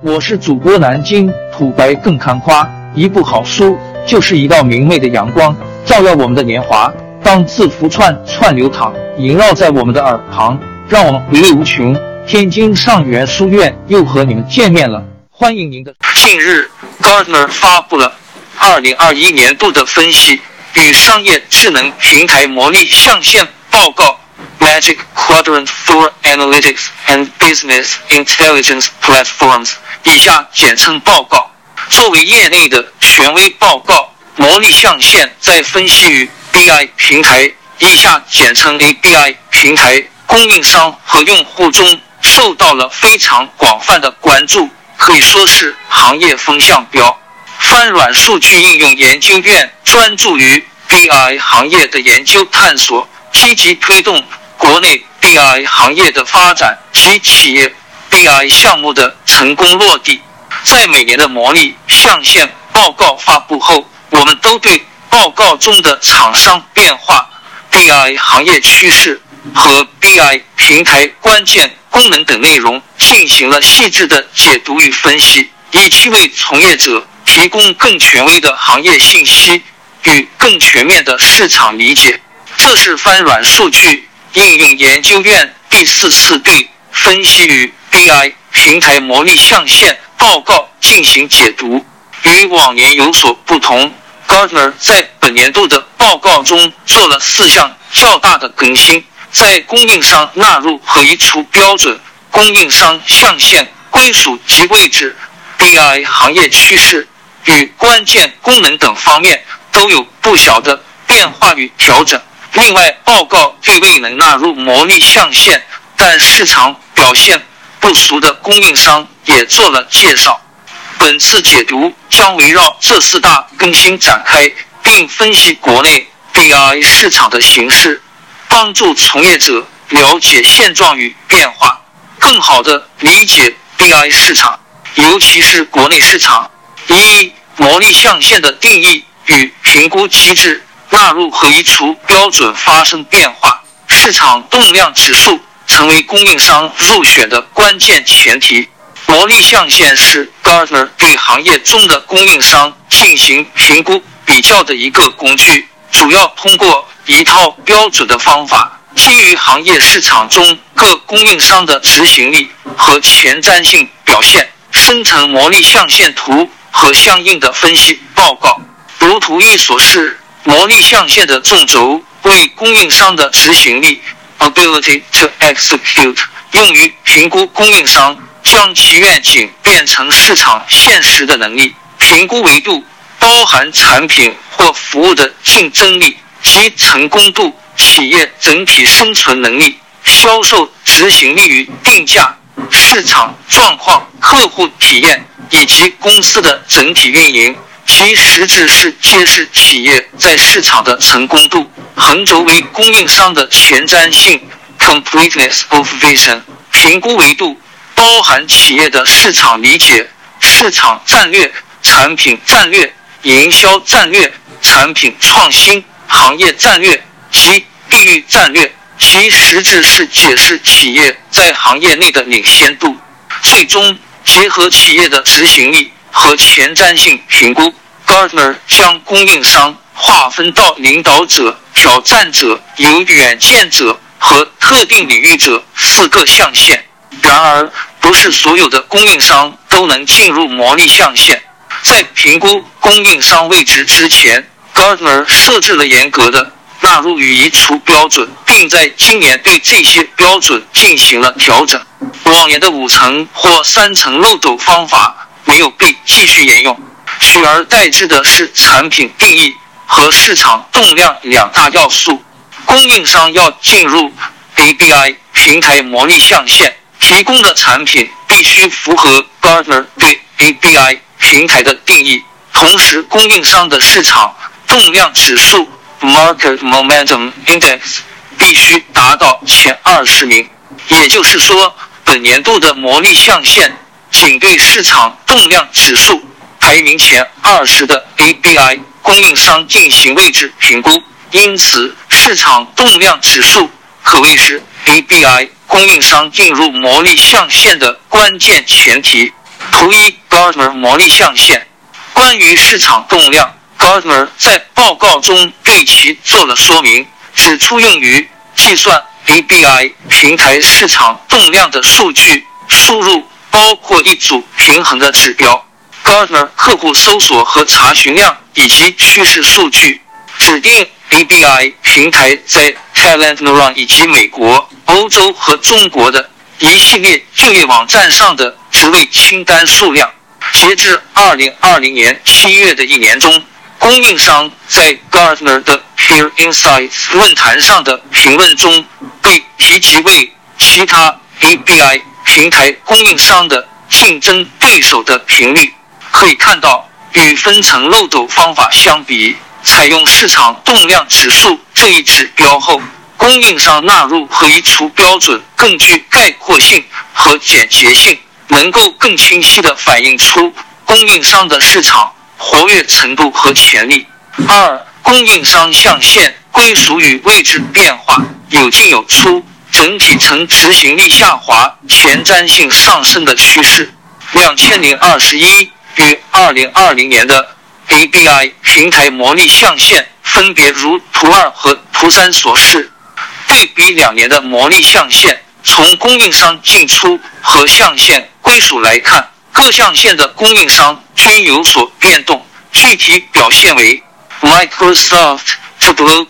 我是主播南京土白更看花，一部好书就是一道明媚的阳光，照耀我们的年华。当字符串串流淌，萦绕在我们的耳旁，让我们回味无穷。天津上元书院又和你们见面了，欢迎您的。近日，Gartner 发布了二零二一年度的分析与商业智能平台魔力象限报告。Magic Quadrant for Analytics and Business Intelligence Platforms，以下简称报告。作为业内的权威报告，魔力象限在分析与 BI 平台（以下简称 ABI 平台）供应商和用户中受到了非常广泛的关注，可以说是行业风向标。翻软数据应用研究院专注于 BI 行业的研究探索，积极推动。国内 BI 行业的发展及企业 BI 项目的成功落地，在每年的魔力象限报告发布后，我们都对报告中的厂商变化、BI 行业趋势和 BI 平台关键功能等内容进行了细致的解读与分析，以期为从业者提供更权威的行业信息与更全面的市场理解。这是翻软数据。应用研究院第四次对分析与 BI 平台魔力象限报告进行解读，与往年有所不同。Gartner 在本年度的报告中做了四项较大的更新：在供应商纳入和移除标准、供应商象限归属及位置、BI 行业趋势与关键功能等方面都有不小的变化与调整。另外，报告对未能纳入魔力象限但市场表现不俗的供应商也做了介绍。本次解读将围绕这四大更新展开，并分析国内 BI 市场的形势，帮助从业者了解现状与变化，更好地理解 BI 市场，尤其是国内市场。一、魔力象限的定义与评估机制。纳入和移除标准发生变化，市场动量指数成为供应商入选的关键前提。魔力象限是 Gartner 对行业中的供应商进行评估比较的一个工具，主要通过一套标准的方法，基于行业市场中各供应商的执行力和前瞻性表现，生成魔力象限图和相应的分析报告。如图一所示。魔力象限的纵轴为供应商的执行力 （ability to execute） 用于评估供应商将其愿景变成市场现实的能力。评估维度包含产品或服务的竞争力及成功度、企业整体生存能力、销售执行力与定价、市场状况、客户体验以及公司的整体运营。其实质是揭示企业在市场的成功度。横轴为供应商的前瞻性 （completeness of vision）。评估维度包含企业的市场理解、市场战略、产品战略、营销战略、产品创新、行业战略及地域战略。其实质是解释企业在行业内的领先度。最终结合企业的执行力。和前瞻性评估，Gartner 将供应商划分到领导者、挑战者、有远见者和特定领域者四个象限。然而，不是所有的供应商都能进入魔力象限。在评估供应商位置之前，Gartner 设置了严格的纳入与移除标准，并在今年对这些标准进行了调整。往年的五层或三层漏斗方法。没有被继续沿用，取而代之的是产品定义和市场动量两大要素。供应商要进入 ABI 平台魔力象限，提供的产品必须符合 Gartner 对 ABI 平台的定义，同时供应商的市场动量指数 Market Momentum Index 必须达到前二十名。也就是说，本年度的魔力象限。仅对市场动量指数排名前二十的 ABI 供应商进行位置评估，因此市场动量指数可谓是 ABI 供应商进入魔力象限的关键前提。图一，Gardner 魔力象限。关于市场动量，Gardner 在报告中对其做了说明，指出用于计算 ABI 平台市场动量的数据输入包括一组平衡的指标：Gardner 客户搜索和查询量以及趋势数据。指定 ABI 平台在 Talent Neuron 以及美国、欧洲和中国的一系列就业网站上的职位清单数量。截至二零二零年七月的一年中，供应商在 Gartner 的 Peer Insights 论坛上的评论中被提及为其他 ABI 平台供应商的竞争对手的频率。可以看到，与分层漏斗方法相比，采用市场动量指数这一指标后，供应商纳入和移除标准更具概括性和简洁性。能够更清晰地反映出供应商的市场活跃程度和潜力。二、供应商象限归属与位置变化有进有出，整体呈执行力下滑、前瞻性上升的趋势。两千零二十一与二零二零年的 ABI 平台魔力象限分别如图二和图三所示。对比两年的魔力象限，从供应商进出和象限。归属来看，各象限的供应商均有所变动。具体表现为，Microsoft 这 Blue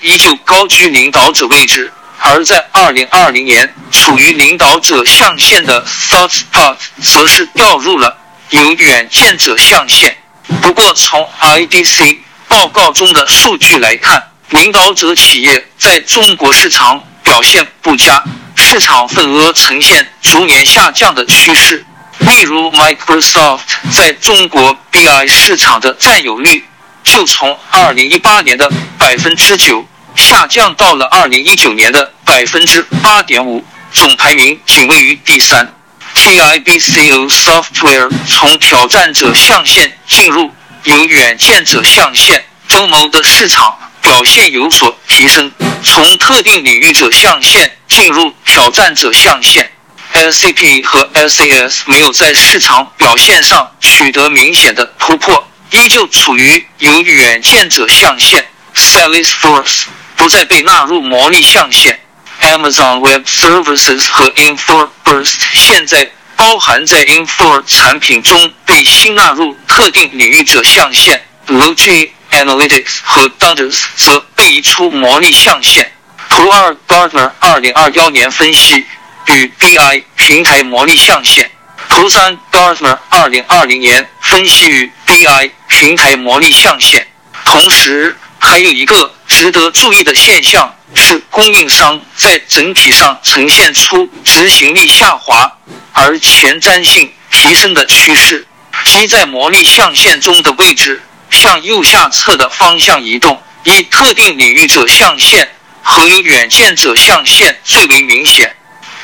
依旧高居领导者位置，而在2020年处于领导者象限的 ThoughtSpot 则是掉入了有远见者象限。不过，从 IDC 报告中的数据来看，领导者企业在中国市场表现不佳。市场份额呈现逐年下降的趋势。例如，Microsoft 在中国 BI 市场的占有率就从2018年的百分之九下降到了2019年的百分之八点五，总排名仅位于第三。TIBCO Software 从挑战者象限进入由远见者象限，周某的市场。表现有所提升，从特定领域者象限进入挑战者象限。LCP 和 LCS 没有在市场表现上取得明显的突破，依旧处于由远见者象限。Salesforce 不再被纳入魔力象限。Amazon Web Services 和 InfoBurst 现在包含在 Info 产品中，被新纳入特定领域者象限。Logi Analytics 和 Dundas 则被移出模拟象限。图二，Gartner 二零二幺年分析与 BI 平台模拟象限。图三，Gartner 二零二零年分析与 BI 平台模拟象限。同时，还有一个值得注意的现象是，供应商在整体上呈现出执行力下滑而前瞻性提升的趋势，即在模拟象限中的位置。向右下侧的方向移动，以特定领域者象限和有远见者象限最为明显。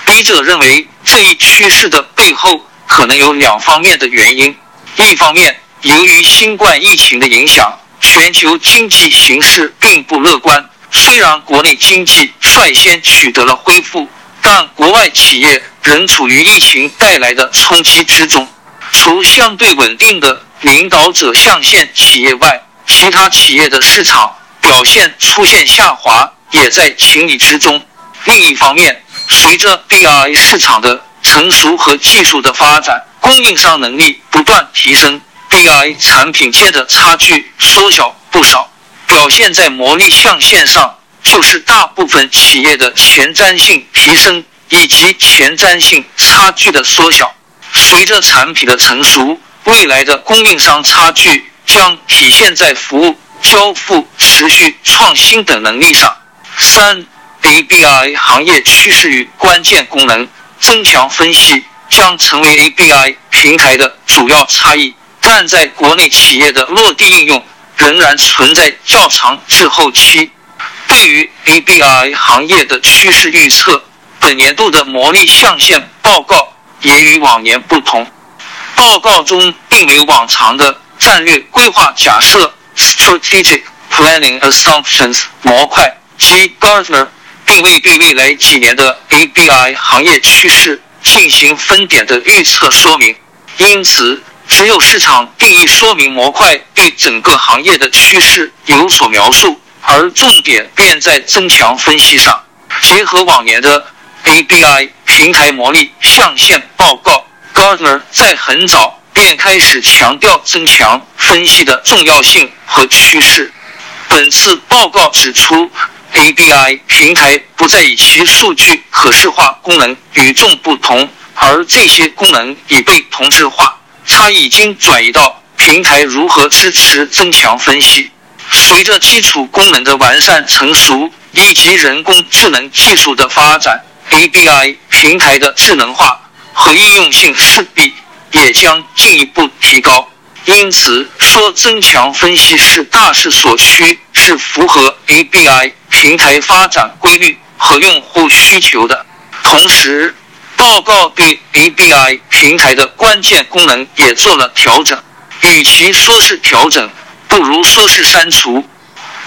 笔者认为，这一趋势的背后可能有两方面的原因：一方面，由于新冠疫情的影响，全球经济形势并不乐观。虽然国内经济率先取得了恢复，但国外企业仍处于疫情带来的冲击之中。除相对稳定的。领导者象限企业外，其他企业的市场表现出现下滑，也在情理之中。另一方面，随着 BI 市场的成熟和技术的发展，供应商能力不断提升，BI 产品间的差距缩小不少。表现在魔力象限上，就是大部分企业的前瞻性提升以及前瞻性差距的缩小。随着产品的成熟。未来的供应商差距将体现在服务交付、持续创新等能力上。三，ABI 行业趋势与关键功能增强分析将成为 ABI 平台的主要差异，但在国内企业的落地应用仍然存在较长滞后期。对于 ABI 行业的趋势预测，本年度的魔力象限报告也与往年不同。报告中并没有往常的战略规划假设 （strategic planning assumptions） 模块，即 Gartner 并未对未来几年的 ABI 行业趋势进行分点的预测说明。因此，只有市场定义说明模块对整个行业的趋势有所描述，而重点便在增强分析上。结合往年的 ABI 平台模拟象限报告，Gartner 在很早便开始强调增强分析的重要性和趋势。本次报告指出，ABI 平台不再以其数据可视化功能与众不同，而这些功能已被同质化。它已经转移到平台如何支持增强分析。随着基础功能的完善成熟，以及人工智能技术的发展，ABI 平台的智能化和应用性势必也将进一步提高。因此，说增强分析是大势所趋，是符合 ABI 平台发展规律和用户需求的。同时，报告对 ABI 平台的关键功能也做了调整。与其说是调整，不如说是删除。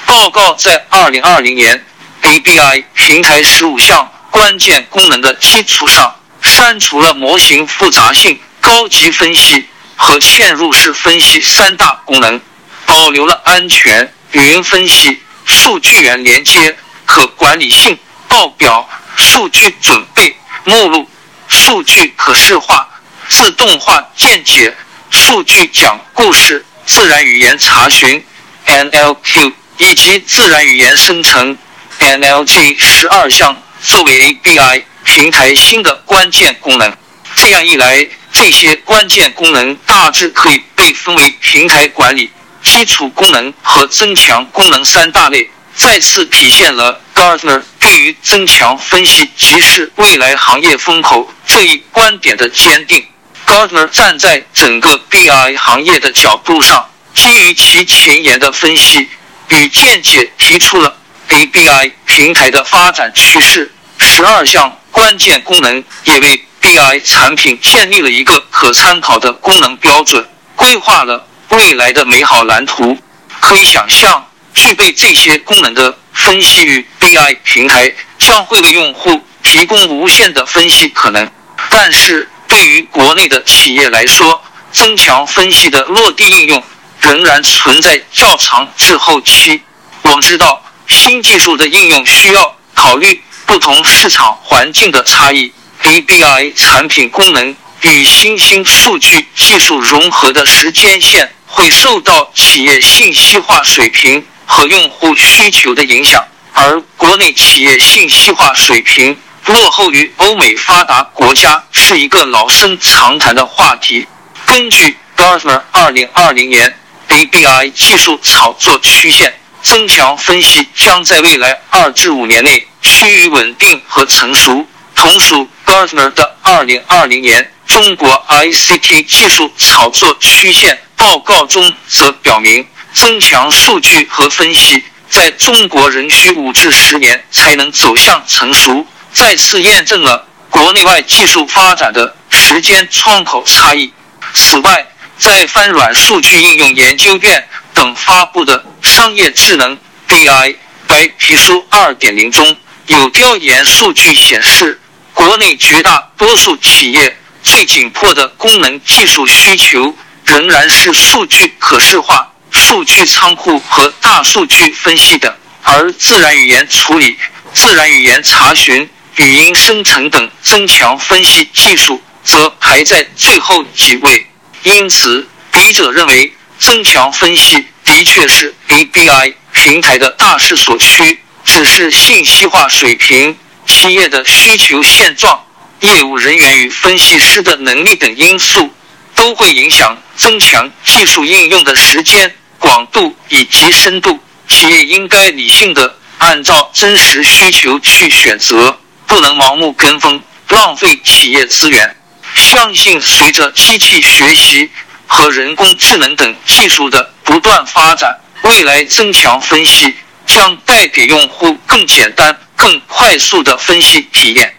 报告在2020年 ABI 平台十五项关键功能的基础上，删除了模型复杂性、高级分析。和嵌入式分析三大功能，保留了安全、云分析、数据源连接、可管理性、报表、数据准备、目录、数据可视化、自动化见解、数据讲故事、自然语言查询 （NLQ） 以及自然语言生成 （NLG） 十二项作为 ABI 平台新的关键功能。这样一来，这些关键功能大致可以被分为平台管理、基础功能和增强功能三大类，再次体现了 Gartner 对于增强分析即是未来行业风口这一观点的坚定。Gartner 站在整个 BI 行业的角度上，基于其前沿的分析与见解，提出了 ABI 平台的发展趋势。十二项关键功能也为。BI 产品建立了一个可参考的功能标准，规划了未来的美好蓝图。可以想象，具备这些功能的分析与 BI 平台将会为用户提供无限的分析可能。但是，对于国内的企业来说，增强分析的落地应用仍然存在较长滞后期。我们知道，新技术的应用需要考虑不同市场环境的差异。，BBI 产品功能与新兴数据技术融合的时间线会受到企业信息化水平和用户需求的影响，而国内企业信息化水平落后于欧美发达国家是一个老生常谈的话题。根据 Gartner 2020年 ABI 技术炒作曲线，增强分析将在未来二至五年内趋于稳定和成熟。同属 Gartner 的2020年中国 ICT 技术炒作曲线报告中则表明，增强数据和分析在中国仍需五至十年才能走向成熟，再次验证了国内外技术发展的时间窗口差异。此外，在翻软数据应用研究院等发布的商业智能 BI 白皮书2.0中有调研数据显示。国内绝大多数企业最紧迫的功能技术需求仍然是数据可视化、数据仓库和大数据分析等，而自然语言处理、自然语言查询、语音生成等增强分析技术则排在最后几位。因此，笔者认为，增强分析的确是 ABI 平台的大势所趋，只是信息化水平。企业的需求现状、业务人员与分析师的能力等因素，都会影响增强技术应用的时间、广度以及深度。企业应该理性的按照真实需求去选择，不能盲目跟风，浪费企业资源。相信随着机器学习和人工智能等技术的不断发展，未来增强分析将带给用户更简单。更快速的分析体验，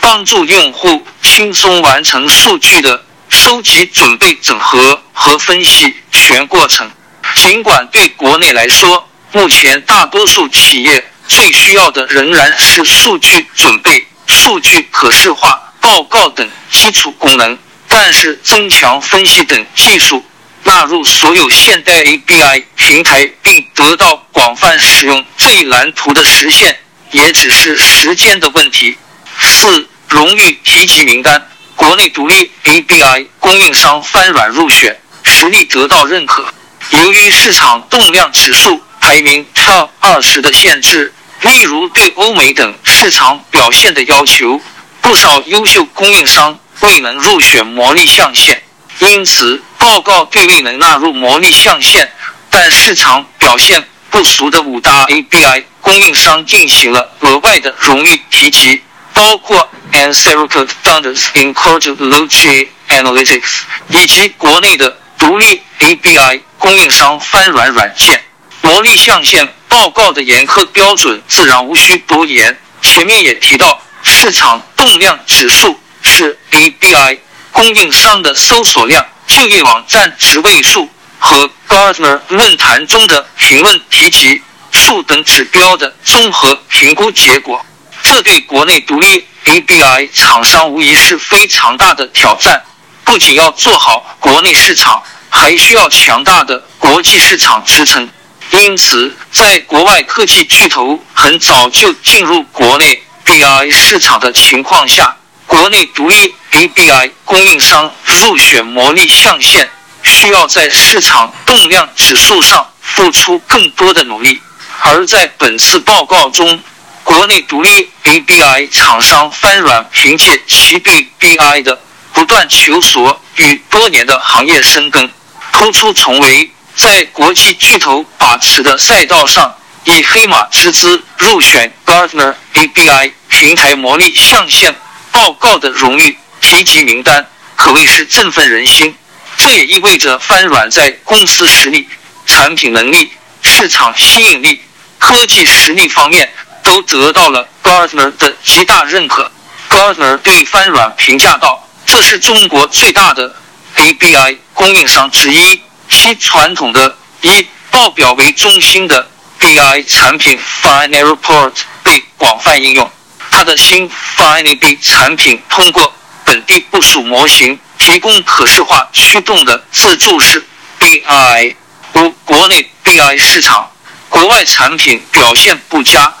帮助用户轻松完成数据的收集、准备、整合和分析全过程。尽管对国内来说，目前大多数企业最需要的仍然是数据准备、数据可视化、报告等基础功能。但是增强分析等技术纳入所有现代 ABI 平台，并得到广泛使用，这一蓝图的实现也只是时间的问题。四、荣誉提及名单，国内独立 ABI 供应商翻软入选，实力得到认可。由于市场动量指数排名 Top 二十的限制，例如对欧美等市场表现的要求，不少优秀供应商未能入选魔力象限。因此，报告对未能纳入魔力象限但市场表现不俗的五大 ABI 供应商进行了额外的荣誉提及，包括 Anserica Founders in Cardiology Analytics 以及国内的独立 ABI。供应商翻软软件，魔力象限报告的严苛标准自然无需多言。前面也提到，市场动量指数是 ABI 供应商的搜索量、就业网站职位数和 Gartner 论坛中的评论提及数等指标的综合评估结果。这对国内独立 ABI 厂商无疑是非常大的挑战，不仅要做好国内市场。还需要强大的国际市场支撑，因此，在国外科技巨头很早就进入国内 BI 市场的情况下，国内独立 ABI 供应商入选魔力象限，需要在市场动量指数上付出更多的努力。而在本次报告中，国内独立 ABI 厂商翻软，凭借其对 BI 的不断求索与多年的行业深耕。突出重围，在国际巨头把持的赛道上，以黑马之姿入选 Gartner ABI 平台魔力象限报告的荣誉提及名单，可谓是振奋人心。这也意味着翻软在公司实力、产品能力、市场吸引力、科技实力方面都得到了 Gartner 的极大认可。Gartner 对翻软评价道：“这是中国最大的。” ABI 供应商之一，其传统的以报表为中心的 BI 产品 Final Report 被广泛应用。它的新 Final B 产品通过本地部署模型，提供可视化驱动的自助式 BI。如国内 BI 市场，国外产品表现不佳，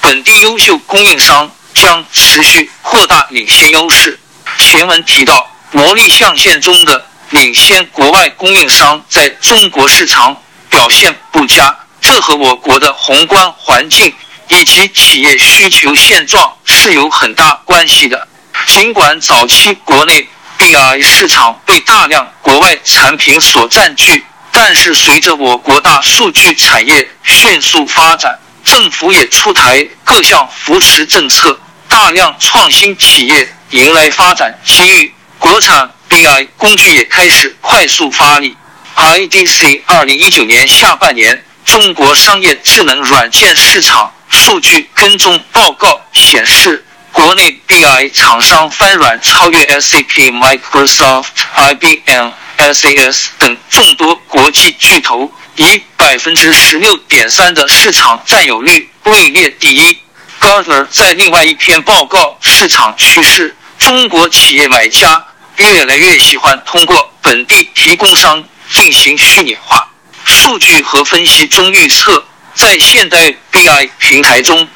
本地优秀供应商将持续扩大领先优势。前文提到。魔力象限中的领先国外供应商在中国市场表现不佳，这和我国的宏观环境以及企业需求现状是有很大关系的。尽管早期国内 BI 市场被大量国外产品所占据，但是随着我国大数据产业迅速发展，政府也出台各项扶持政策，大量创新企业迎来发展机遇。国产 BI 工具也开始快速发力。IDC 二零一九年下半年中国商业智能软件市场数据跟踪报告显示，国内 BI 厂商翻软超越 SAP、Microsoft、IBM、SAS 等众多国际巨头，以百分之十六点三的市场占有率位列第一。Gartner 在另外一篇报告《市场趋势：中国企业买家》。越来越喜欢通过本地提供商进行虚拟化数据和分析中预测，在现代 BI 平台中，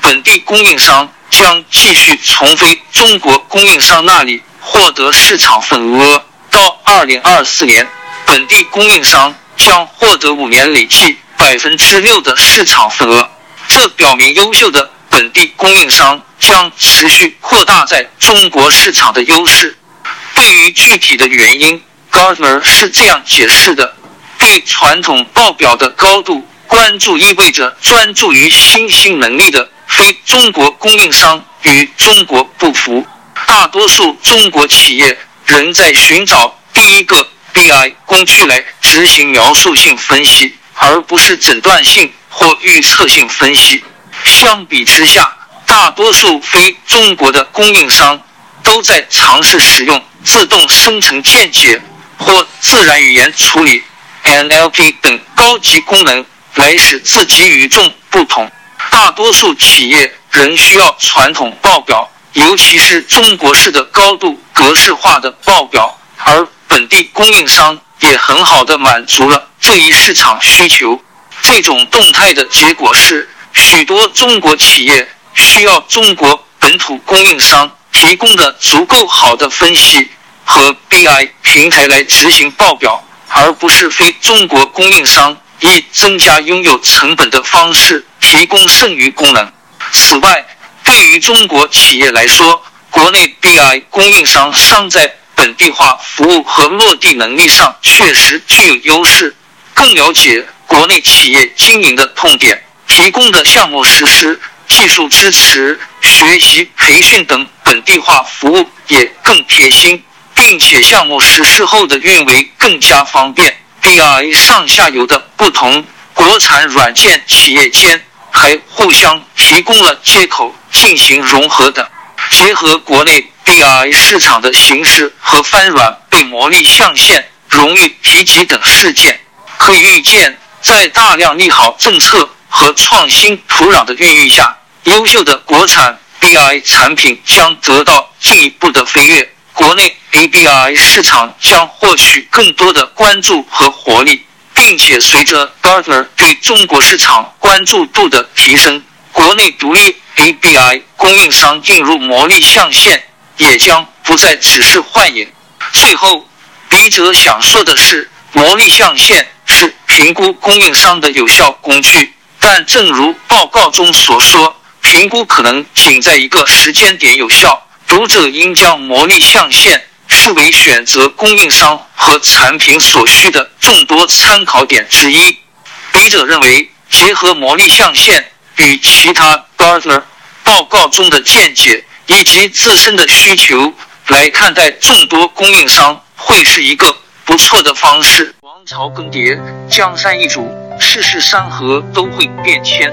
本地供应商将继续从非中国供应商那里获得市场份额。到二零二四年，本地供应商将获得五年累计百分之六的市场份额。这表明优秀的本地供应商将持续扩大在中国市场的优势。对于具体的原因，Gartner 是这样解释的：对传统报表的高度关注，意味着专注于新兴能力的非中国供应商与中国不符。大多数中国企业仍在寻找第一个 BI 工具来执行描述性分析，而不是诊断性或预测性分析。相比之下，大多数非中国的供应商都在尝试使用。自动生成见解或自然语言处理 （NLP） 等高级功能来使自己与众不同。大多数企业仍需要传统报表，尤其是中国式的高度格式化的报表，而本地供应商也很好的满足了这一市场需求。这种动态的结果是，许多中国企业需要中国本土供应商提供的足够好的分析和 BI 平台来执行报表，而不是非中国供应商以增加拥有成本的方式提供剩余功能。此外，对于中国企业来说，国内 BI 供应商尚在本地化服务和落地能力上确实具有优势，更了解。国内企业经营的痛点，提供的项目实施、技术支持、学习培训等本地化服务也更贴心，并且项目实施后的运维更加方便。BI 上下游的不同国产软件企业间还互相提供了接口进行融合等。结合国内 BI 市场的形势和翻软被磨砺象限荣誉提及等事件，可以预见。在大量利好政策和创新土壤的孕育下，优秀的国产 BI 产品将得到进一步的飞跃，国内 ABI 市场将获取更多的关注和活力，并且随着 Gartner 对中国市场关注度的提升，国内独立 ABI 供应商进入魔力象限也将不再只是幻影。最后，笔者想说的是，魔力象限。是评估供应商的有效工具，但正如报告中所说，评估可能仅在一个时间点有效。读者应将魔力象限视为选择供应商和产品所需的众多参考点之一。笔者认为，结合魔力象限与其他 Gartner 报告中的见解以及自身的需求来看待众多供应商，会是一个不错的方式。王朝更迭，江山易主，世事山河都会变迁。